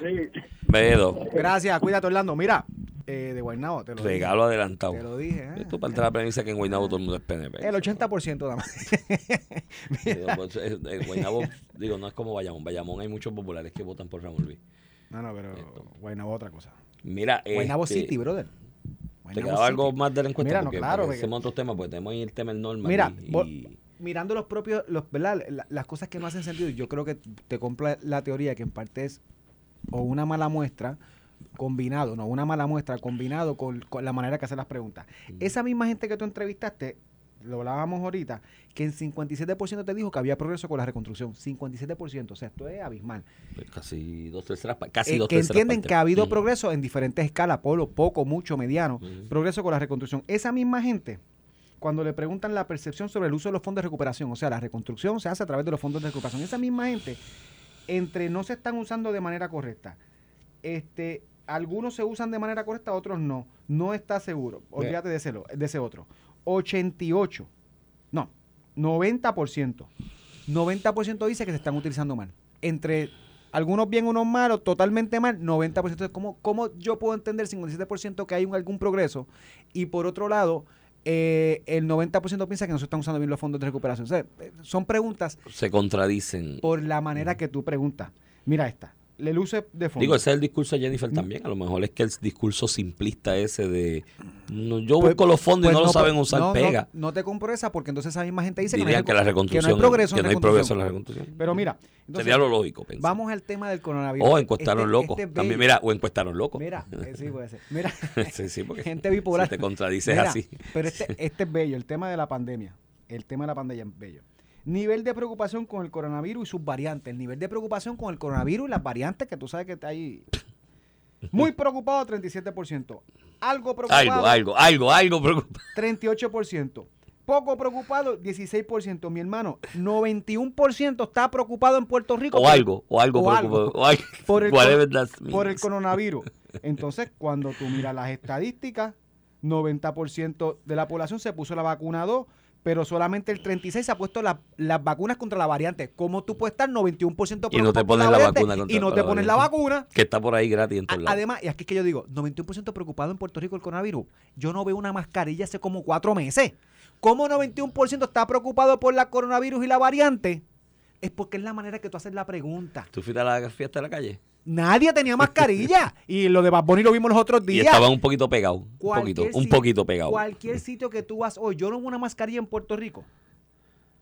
Sí. Vedo, Gracias, cuídate, Orlando. Mira, eh, de Guaynabo, te lo regalo adelantado. dije. Te lo dije. ¿eh? Esto para entrar a la premisa que en Guaynabo todo el mundo es PNP. El 80% nada más. Digo, pues, eh, eh, Guaynabo, digo, no es como Bayamón. Bayamón hay muchos populares que votan por Ramón Luis. No, no, pero Guaynabo otra cosa. Mira, Guaynabo este, City, brother. ¿Te quedaba algo más de la encuesta? Mira, no, claro, porque otros temas, porque tenemos el tema del normal. Mira, y, vos- y- mirando los propios, los, ¿verdad? La- las cosas que no hacen sentido, yo creo que te compra la teoría que en parte es o una mala muestra combinado, no, una mala muestra combinado con, con la manera que hacen las preguntas. Esa misma gente que tú entrevistaste, lo hablábamos ahorita, que en 57% te dijo que había progreso con la reconstrucción. 57%, o sea, esto es abismal. pues, casi dos terceras casi Eh, dos que terceras entienden partes. que ha habido Ujú. progreso en diferentes escalas, polo, poco, mucho, mediano, Ujú. progreso con la reconstrucción. Esa misma gente, cuando le preguntan la percepción sobre el uso de los fondos de recuperación, o sea, la reconstrucción se hace a través de los fondos de recuperación, esa misma gente, entre no se están usando de manera correcta, este, algunos se usan de manera correcta, otros no, no está seguro, olvídate de ese, de ese otro. 88, no, 90%, 90% dice que se están utilizando mal. Entre algunos bien, unos malos, totalmente mal, 90%. Entonces, ¿cómo, ¿Cómo yo puedo entender 57% que hay un, algún progreso? Y por otro lado, eh, el 90% piensa que no se están usando bien los fondos de recuperación. O sea, eh, son preguntas Se contradicen. por la manera que tú preguntas. Mira esta, le luce de fondo. Digo, ese es el discurso de Jennifer también. A lo mejor es que el discurso simplista ese de no, yo Pues- busco los fondos y pues no, lo saben usar, no, pega. No, te compro esa porque entonces esa misma gente dice Dirían que, no hay, la reco- reconstrucción que no hay progreso que en no hay progreso en la reconstrucción. Pero mira, entonces, Sería lo lógico pensar. vamos al tema del coronavirus. o encuestaron Este- locos. este es También, mira, o encuestaron locos. Mira, eh, sí puede ser. Mira, sí, sí, porque gente bipolar. si te contradices Mira, así. Pero este, este es bello, el tema de la pandemia. El tema de la pandemia es bello. Nivel de preocupación con el coronavirus y sus variantes. El nivel de preocupación con el coronavirus y las variantes que tú sabes que está ahí. Muy preocupado, 37%. Algo preocupado, Algo, algo, algo, algo. preocupa- 38%. Poco preocupado, 16%. Mi hermano, 91% está preocupado en Puerto Rico. O por- algo, o algo, o preocupa- algo. o algo. por el, por el coronavirus. Entonces, cuando tú miras las estadísticas, 90% de la población se puso la vacuna 2, pero solamente el 36% se ha puesto la- las vacunas contra la variante. ¿Cómo tú puedes estar 91% Y no te pones la vacuna contra y no te pones la vacuna? Que está por ahí gratis en todos lados. Además, y aquí es que yo digo, 91% preocupado en Puerto Rico el coronavirus. Yo no veo una mascarilla hace como cuatro meses. ¿Cómo 91% está preocupado por la coronavirus y la variante? Es porque es la manera que tú haces la pregunta. ¿Tú fuiste a la fiesta de la calle? Nadie tenía mascarilla. y lo de Bad Bunny lo vimos los otros Y días. estaban un poquito pegados. Un poquito, un poquito pegados. Cualquier sitio que tú vas hoy, yo no veo una mascarilla en Puerto Rico.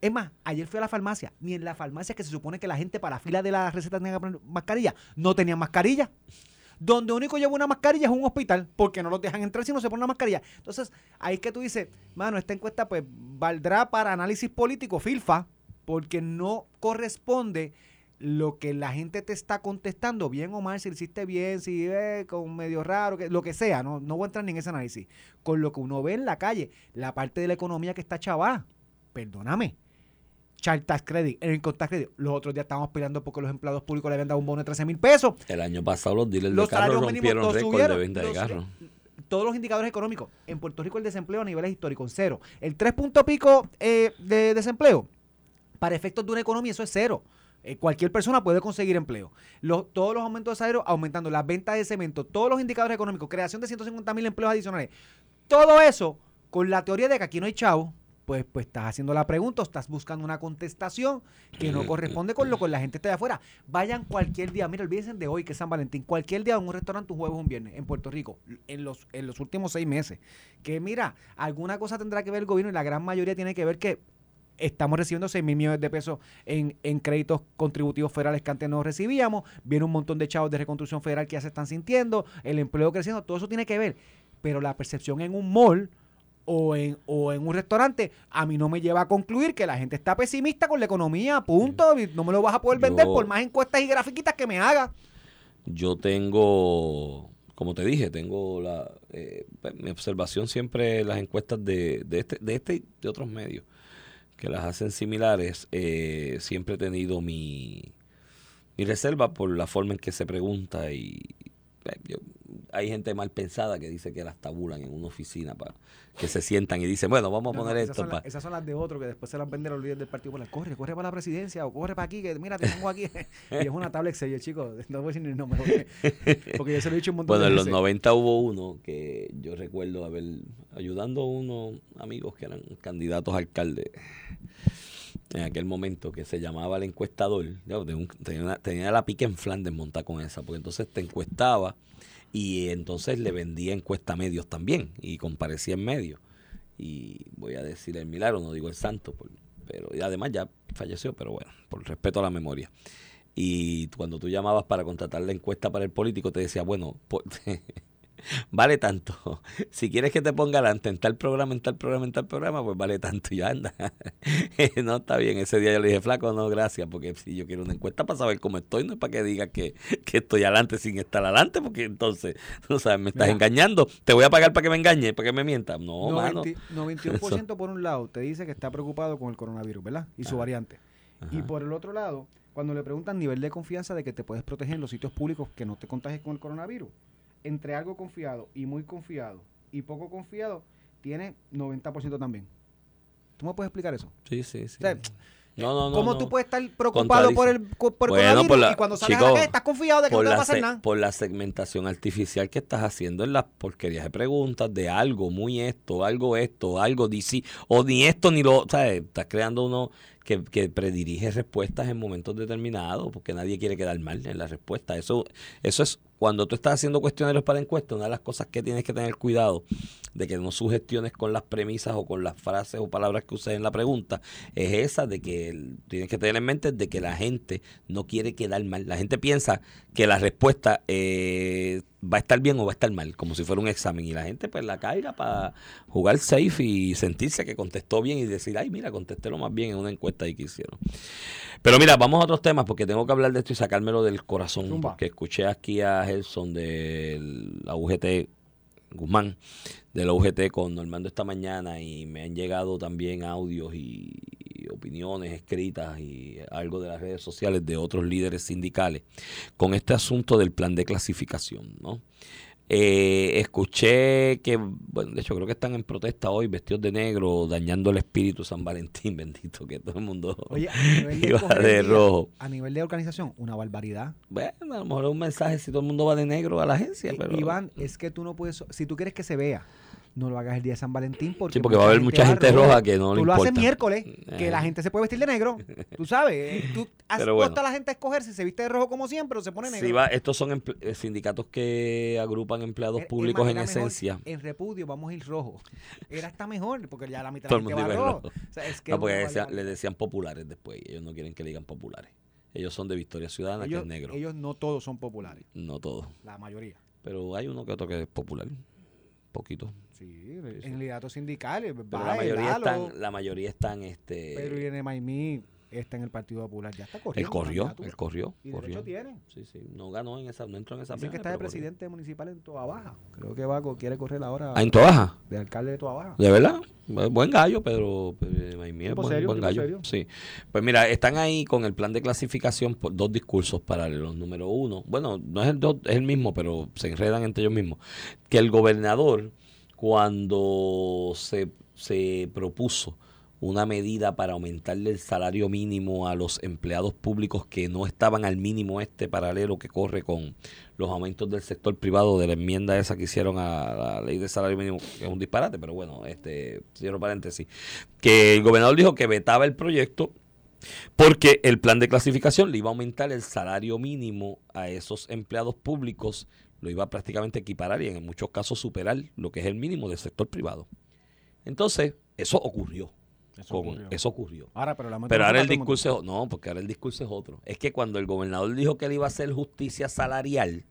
Es más, ayer fui a la farmacia, ni en la farmacia que se supone que la gente para la fila de la receta tenía que poner mascarilla, no tenían mascarilla. Donde único lleva una mascarilla es un hospital, porque no los dejan entrar si no se pone una mascarilla. Entonces, ahí es que tú dices, mano, esta encuesta pues valdrá para análisis político, filfa, porque no corresponde lo que la gente te está contestando, bien o mal, si lo hiciste bien, si eh, con medio raro, que, lo que sea, no, no voy a entrar ni en ese análisis. Con lo que uno ve en la calle, la parte de la economía que está chavada, perdóname. Child Tax Credit, el Tax Credit. Los otros días estábamos peleando porque los empleados públicos le habían dado un bono de 13 mil pesos. El año pasado los dealers Los de carros rompieron todos récord de venta de Los- carros. Todos los indicadores económicos. En Puerto Rico el desempleo a niveles históricos, cero. El 3 punto pico eh, de desempleo, para efectos de una economía, eso es cero. Eh, cualquier persona puede conseguir empleo. Todos los aumentos de salario aumentando, las ventas de cemento, todos los indicadores económicos, creación de 150 mil empleos adicionales. Todo eso, con la teoría de que aquí no hay chavo, pues, pues estás haciendo la pregunta, o estás buscando una contestación que no corresponde con lo que la gente está de afuera. Vayan cualquier día, mira, olvídense de hoy que es San Valentín, cualquier día en un restaurante un jueves un viernes en Puerto Rico, en los, en los últimos seis meses. Que mira, alguna cosa tendrá que ver el gobierno y la gran mayoría tiene que ver que estamos recibiendo 6 mil millones de pesos en, en créditos contributivos federales que antes no recibíamos, viene un montón de chavos de reconstrucción federal que ya se están sintiendo, el empleo creciendo, todo eso tiene que ver. Pero la percepción en un mall o en, o en un restaurante, a mí no me lleva a concluir que la gente está pesimista con la economía, punto. No me lo vas a poder vender Yo- por más encuestas y grafiquitas que me haga. Yo tengo, como te dije, tengo la eh, mi observación siempre en las encuestas de, de este, de este y de otros medios que las hacen similares. eh, siempre he tenido mi, mi reserva por la forma en que se pregunta y eh, hay gente mal pensada que dice que las tabulan en una oficina para que se sientan y dicen, bueno, vamos a No, poner esas, esto son para... las, esas son las de otro que después se las venden a los líderes del Partido Popular. Corre, corre para la presidencia o corre para aquí, que mira, te pongo aquí. y es una tabla Excel, chicos. No voy a decir ni el nombre porque, porque yo se lo he dicho un montón Bueno, de en los veces. 90 hubo uno que yo recuerdo haber ayudando a unos amigos que eran candidatos a alcalde en aquel momento que se llamaba el encuestador. De un- tenía, una- tenía la pica en Flandes montada con esa, porque entonces te encuestaba y entonces le vendía encuesta a medios también y comparecía en medios. Y voy a decir el milagro, no digo el santo, por- pero y además ya falleció, pero bueno, por respeto a la memoria. Y cuando tú llamabas para contratar la encuesta para el político, te decía, bueno, po- vale tanto. Si quieres que te ponga adelante en tal programa, en tal programa, en tal programa, pues vale tanto y anda. no, está bien. Ese día yo le dije, flaco, no, gracias, porque si yo quiero una encuesta para saber cómo estoy, no es para que digas que, que estoy adelante sin estar adelante, porque entonces, tú sabes, me estás Mira. engañando. Te voy a pagar para que me engañes, para que me mientas. No, mano. 90 91% por un lado te dice que está preocupado con el coronavirus, ¿verdad? Y su variante. Y por el otro lado, cuando le preguntan nivel de confianza de que te puedes proteger en los sitios públicos que no te contagies con el coronavirus, entre algo confiado y muy confiado y poco confiado, tiene 90% también. ¿Tú me puedes explicar eso? Sí, sí, sí. O sea, No, no, no. ¿Cómo tú puedes estar preocupado por el, por Bueno, coronavirus por la- y cuando sales a la calle estás confiado de que no te va a pasar nada? por la segmentación artificial que estás haciendo en las porquerías de preguntas de algo, muy esto, algo esto, algo DC, o ni esto ni lo, ¿sabes? Estás creando uno que, que predirige respuestas en momentos determinados, porque nadie quiere quedar mal en la respuesta. Eso, eso es cuando tú estás haciendo cuestionarios para encuestas, una de las cosas que tienes que tener cuidado de que no sugestiones con las premisas o con las frases o palabras que uses en la pregunta, es esa de que tienes que tener en mente de que la gente no quiere quedar mal. La gente piensa que la respuesta eh, va a estar bien o va a estar mal, como si fuera un examen. Y la gente pues la caiga para jugar safe y sentirse que contestó bien y decir, ay, mira, contesté lo más bien en una encuesta ahí que hicieron. Pero mira, vamos a otros temas porque tengo que hablar de esto y sacármelo del corazón. Zumba. Porque escuché aquí a Gelson de la UGT Guzmán de la UGT con Normando esta mañana y me han llegado también audios y, y opiniones escritas y algo de las redes sociales de otros líderes sindicales con este asunto del plan de clasificación, ¿no? Eh, escuché que, bueno, de hecho creo que están en protesta hoy vestidos de negro, dañando el espíritu San Valentín, bendito, que todo el mundo Oye, a nivel de, iba de rojo. a nivel de organización, una barbaridad. Bueno, a lo mejor es un mensaje si todo el mundo va de negro a la agencia, pero... Iván, es que tú no puedes, si tú quieres que se vea, no lo hagas el día de San Valentín porque, Sí, porque va a haber mucha gente roja. roja que no le Tú lo haces importa. miércoles, que Eh. la gente se puede vestir de negro. Tú sabes, eh, tú has Pero bueno. puesto a la gente a escoger si se viste de rojo como siempre o se pone negro. Sí, va, estos son eh, sindicatos que agrupan empleados públicos en mejor, esencia. En repudio vamos a ir rojo. Era hasta mejor, porque ya la mitad de la gente va rojo. rojo. O sea, es que No, porque le decían populares después. Ellos no quieren que le digan populares. Ellos son de Victoria Ciudadana, ellos, que es negro. ellos no todos son populares, No todos. la mayoría. Pero hay uno que otro que es popular. Poquito. Sí, en lideratos sindicales. Pero la mayoría Lalo, están, la mayoría están este. Pedro Maimí está en el Partido Popular. Ya está él corriendo. corrió, candidatura. él corrió, Y corrió. derecho tiene. Sí, sí. No ganó en esa, no entró en esa Dicen que está de pero corrió. presidente municipal en Toa Baja. Creo que Vaco quiere correr ahora Ah, en Toa Baja. de alcalde de Toa Baja. ¿De verdad? Bu- Buen gallo, es Tipo buen, serio, buen gallo. serio. Sí. Pues mira, están ahí con el plan de clasificación por dos discursos paralelos. Número uno, bueno, no es el, dos, es el mismo, pero se enredan entre ellos mismos. Que el gobernador, cuando se, se propuso una medida para aumentarle el salario mínimo a los empleados públicos que no estaban al mínimo este paralelo que corre con los aumentos del sector privado de la enmienda esa que hicieron a la ley de salario mínimo, que es un disparate, pero bueno, este cierro paréntesis, que el gobernador dijo que vetaba el proyecto porque el plan de clasificación le iba a aumentar el salario mínimo a esos empleados públicos, lo iba a prácticamente equiparar y en muchos casos superar lo que es el mínimo del sector privado. Entonces, eso ocurrió. Eso con- ocurrió. eso ocurrió. Ahora, pero, ahora el todo mundo. discurso, no, porque ahora el discurso es otro. Es que cuando el gobernador dijo que él iba a hacer justicia salarial,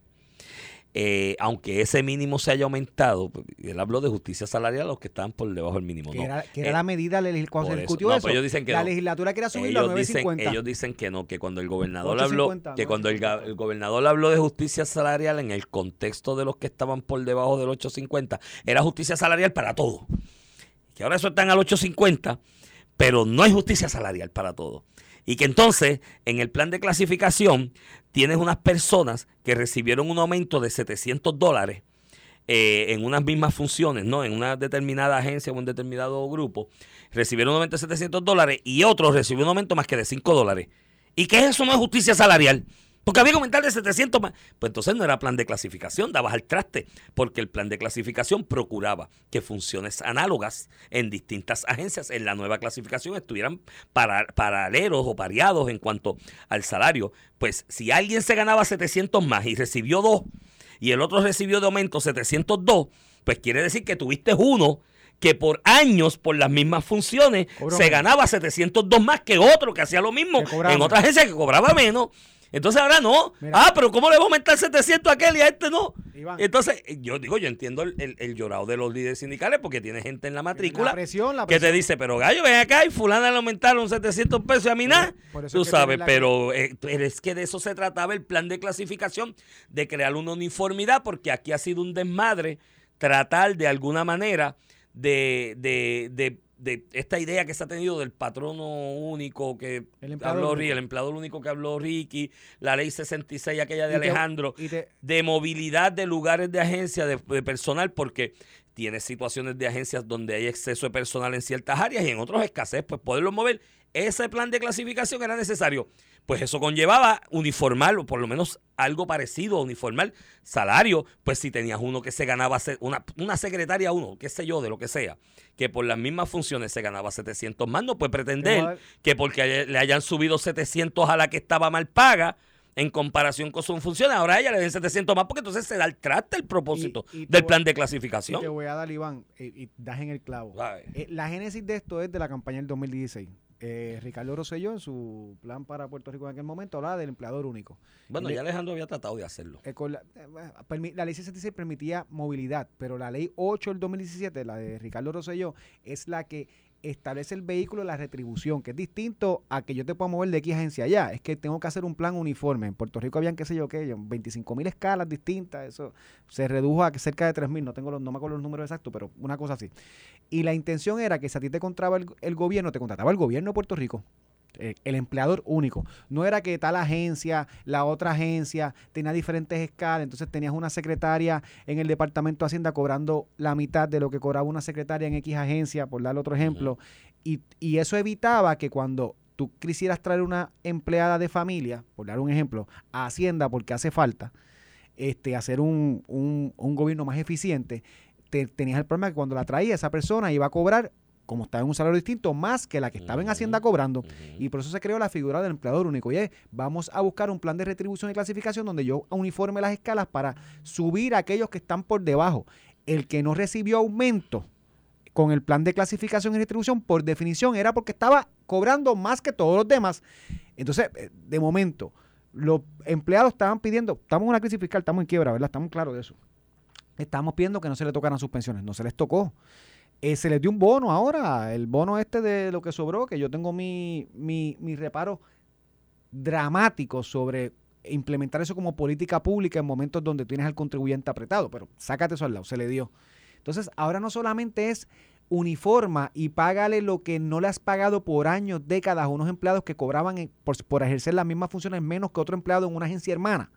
eh, aunque ese mínimo se haya aumentado, él habló de justicia salarial a los que estaban por debajo del mínimo. Que no. era, que era Eh, la medida cuando se eso. discutió No, eso. pero ellos dicen que la no. legislatura quería subirlo a ellos dicen, 9.50. ellos dicen que no, que cuando el gobernador 8.50, habló, que cuando el, el gobernador habló de justicia salarial en el contexto de los que estaban por debajo del 850, era justicia salarial para todos. Que ahora eso están al 850, pero no hay justicia salarial para todos. Y que entonces, en el plan de clasificación, tienes unas personas que recibieron un aumento de 700 dólares eh, en unas mismas funciones, ¿no? En una determinada agencia o un determinado grupo, recibieron un aumento de 700 dólares y otros recibieron un aumento más que de 5 dólares. ¿Y qué es eso? No es justicia salarial. Porque había que aumentar de 700 más. Pues entonces no era plan de clasificación, dabas al traste, porque el plan de clasificación procuraba que funciones análogas en distintas agencias en la nueva clasificación estuvieran para- paralelos o pareados en cuanto al salario. Pues si alguien se ganaba 700 más y recibió dos, y el otro recibió de aumento 702, pues quiere decir que tuviste uno que por años, por las mismas funciones, Cobró se menos. ganaba 702 más que otro que hacía lo mismo en otra agencia que cobraba menos. Entonces ahora no. Mira. ah, pero ¿cómo le va a aumentar 700 a aquel y a este no? Iván. Entonces, yo digo, yo entiendo el, el, el llorado de los líderes sindicales porque tiene gente en la matrícula La presión, la que te presión. dice, pero gallo, ven acá y fulana le aumentaron 700 pesos y a mí nada. Tú es que sabes, pero, eh, pero es que de eso se trataba el plan de clasificación, de crear una uniformidad, porque aquí ha sido un desmadre tratar de alguna manera de, de, de, de esta idea que se ha tenido del patrono único que El habló único. El empleador único que habló Ricky, la ley 66, aquella de Y Alejandro, te- de movilidad de lugares de agencia, de, de personal, porque tiene situaciones de agencias donde hay exceso de personal en ciertas áreas y en otros escasez, pues poderlos mover. Ese plan de clasificación era necesario. Pues eso conllevaba uniformar, o por lo menos algo parecido a uniformar salario. Pues si tenías uno que se ganaba, una, una secretaria, uno, qué sé yo, de lo que sea, que por las mismas funciones se ganaba 700 más, no puede pretender que porque le hayan subido 700 a la que estaba mal paga, en comparación con sus funciones, ahora a ella le den 700 más porque entonces se da el traste el propósito Y- y del voy- plan de Y clasificación. te voy a dar, Iván, y, y das en el clavo. Eh, la génesis de esto es de la campaña del 2016. Eh, Ricardo Rosselló, en su plan para Puerto Rico en aquel momento, hablaba del empleador único. Bueno, le- ya Alejandro había tratado de hacerlo. Eh, con eh, la ley 66 permitía movilidad, pero la ley 8 del 2017, la de Ricardo Rosselló, es la que establece el vehículo la retribución, que es distinto a que yo te pueda mover de aquí agencia allá. Es que tengo que hacer un plan uniforme. En Puerto Rico habían, qué sé yo, qué, 25 mil escalas distintas. Eso se redujo a cerca de 3 mil. No, tengo los, no me acuerdo los números exactos, pero una cosa así. Y la intención era que si a ti te contrataba el, el gobierno, te contrataba el gobierno de Puerto Rico. Eh, el empleador único. No era que tal agencia, la otra agencia, tenía diferentes escalas, entonces tenías una secretaria en el Departamento de Hacienda cobrando la mitad de lo que cobraba una secretaria en X agencia, por darle otro ejemplo, y, y eso evitaba que cuando tú quisieras traer una empleada de familia, por dar un ejemplo, a Hacienda porque hace falta, este, hacer un, un- un gobierno más eficiente, te- tenías el problema que cuando la traía esa persona iba a cobrar, como estaba en un salario distinto, más que la que estaba en Hacienda cobrando. Y por eso se creó la figura del empleador único. Y es, vamos a buscar un plan de retribución y clasificación donde yo uniforme las escalas para subir a aquellos que están por debajo. El que no recibió aumento con el plan de clasificación y retribución, por definición, era porque estaba cobrando más que todos los demás. Entonces, eh, de momento, los empleados estaban pidiendo, estamos en una crisis fiscal, estamos en quiebra, ¿verdad? Estamos claros de eso. Estamos pidiendo que no se le tocaran sus pensiones, no se les tocó. Eh, se les dio un bono ahora, el bono este de lo que sobró, que yo tengo mi, mi, mi reparo dramático sobre implementar eso como política pública en momentos donde tienes al contribuyente apretado, pero sácate eso al lado, se le dio. Entonces, ahora no solamente es uniforma y págale lo que no le has pagado por años, décadas a unos empleados que cobraban por, por ejercer las mismas funciones menos que otro empleado en una agencia hermana.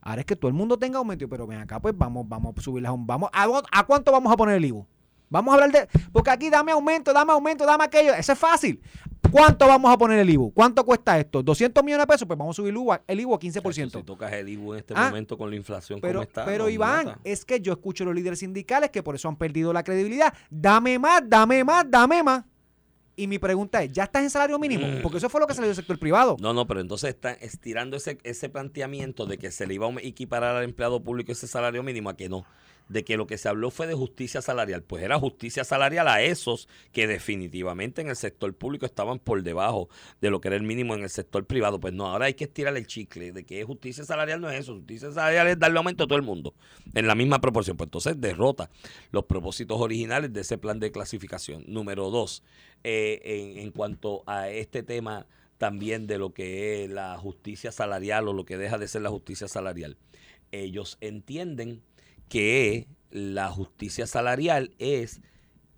Ahora es que todo el mundo tenga aumento, pero ven acá, pues vamos, vamos a subirlas. un- Vamos, ¿a, ¿A cuánto vamos a poner el IVU? Vamos a hablar de. Porque aquí dame aumento, dame aumento, dame aquello. Eso es fácil. ¿Cuánto vamos a poner el IVU? ¿Cuánto cuesta esto? ¿200 millones de pesos? Pues vamos a subir el IVU, a- el IVU a 15%. Si tocas el IVU en este Ah, momento con la inflación Pero, como está. pero Iván, mata. es que yo escucho a los líderes sindicales que por eso han perdido la credibilidad. Dame más, dame más, dame más. Y mi pregunta es, ¿ya estás en salario mínimo? Mm. Porque eso fue lo que salió del sector privado. No, no, pero entonces están estirando ese, ese planteamiento de que se le iba a equiparar al empleado público ese salario mínimo a que no. De que lo que se habló fue de justicia salarial. Pues era justicia salarial a esos que definitivamente en el sector público estaban por debajo de lo que era el mínimo en el sector privado. Pues no, ahora hay que estirar el chicle de que justicia salarial no es eso. Justicia salarial es darle aumento a todo el mundo en la misma proporción. Pues entonces derrota los propósitos originales de ese plan de clasificación. Número dos, eh, en, en cuanto a este tema también de lo que es la justicia salarial o lo que deja de ser la justicia salarial. Ellos entienden que la justicia salarial es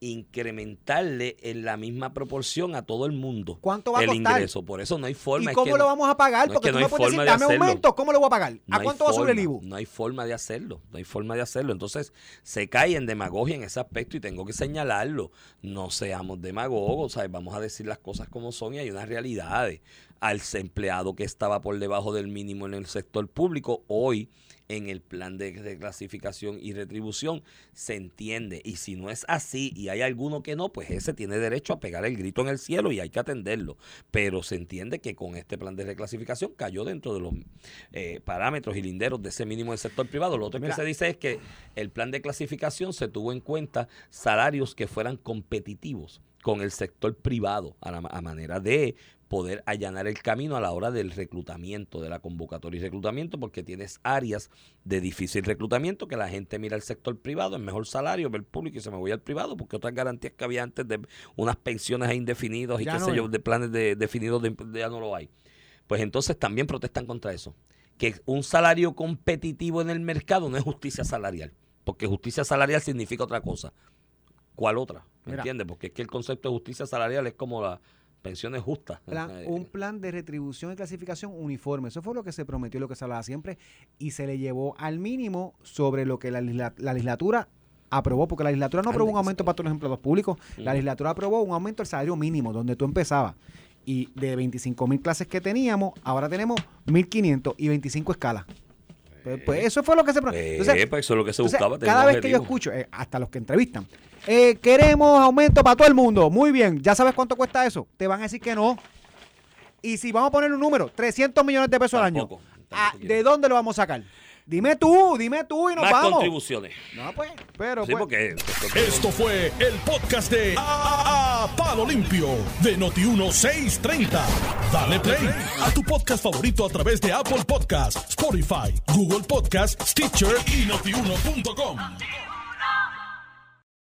incrementarle en la misma proporción a todo el mundo ¿Cuánto va a el costar? ingreso. Por eso no hay forma. ¿Y es cómo que lo no- vamos a pagar? no es Porque que tú no me puedes decir, de dame hacerlo. aumento, ¿cómo lo voy a pagar? ¿A cuánto va a subir el IBU? No hay forma de hacerlo, no hay forma de hacerlo. Entonces se cae en demagogia en ese aspecto y tengo que señalarlo. No seamos demagogos, ¿sabes? vamos a decir las cosas como son y hay unas realidades. Al empleado que estaba por debajo del mínimo en el sector público, hoy en el plan de, de clasificación y retribución se entiende. Y si no es así y hay alguno que no, pues ese tiene derecho a pegar el grito en el cielo y hay que atenderlo. Pero se entiende que con este plan de reclasificación cayó dentro de los eh, parámetros y linderos de ese mínimo del sector privado. Lo otro Mira. que se dice es que el plan de clasificación se tuvo en cuenta salarios que fueran competitivos con el sector privado a, la, a manera de poder allanar el camino a la hora del reclutamiento, de la convocatoria y reclutamiento, porque tienes áreas de difícil reclutamiento que la gente mira al sector privado, es mejor salario, ve el público y se me voy al privado, porque otras garantías que había antes de unas pensiones a indefinidos y Ya qué no sé yo, de planes de, definidos de, ya no lo hay. Pues entonces también protestan contra eso. Que un salario competitivo en el mercado no es justicia salarial, porque justicia salarial significa otra cosa. ¿Cuál otra? ¿Me entiendes? Porque es que el concepto de justicia salarial es como las pensiones justas. Plan- Eh, un plan de retribución y clasificación uniforme. Eso fue lo que se prometió, lo que se hablaba siempre, y se le llevó al mínimo sobre lo que la, legisla- la legislatura aprobó, porque la legislatura no aprobó un aumento para todos los empleados públicos, la legislatura aprobó un aumento del salario mínimo, donde tú empezabas. Y de 25 mil clases que teníamos, ahora tenemos 1.500 y 25 escalas. Pues, pues eso fue lo que se prometió. eh, Entonces, pues eso es lo que se entonces, buscaba. tener cada vez que yo escucho, eh, hasta los que entrevistan, eh, queremos aumento para todo el mundo. Muy bien, ¿ya sabes cuánto cuesta eso? Te van a decir que no. Y si vamos a poner un número, 300 millones de pesos Tampoco, al año, tampoco ah. ¿de dónde lo vamos a sacar? Dime tú, dime tú y nos Más vamos. contribuciones. No, pues, pero Sí, pues, porque Esto fue el podcast de A, A- Palo Limpio de Noti1630. Dale play a tu podcast favorito a través de Apple Podcasts, Spotify, Google Podcasts, Stitcher y notiuno.com.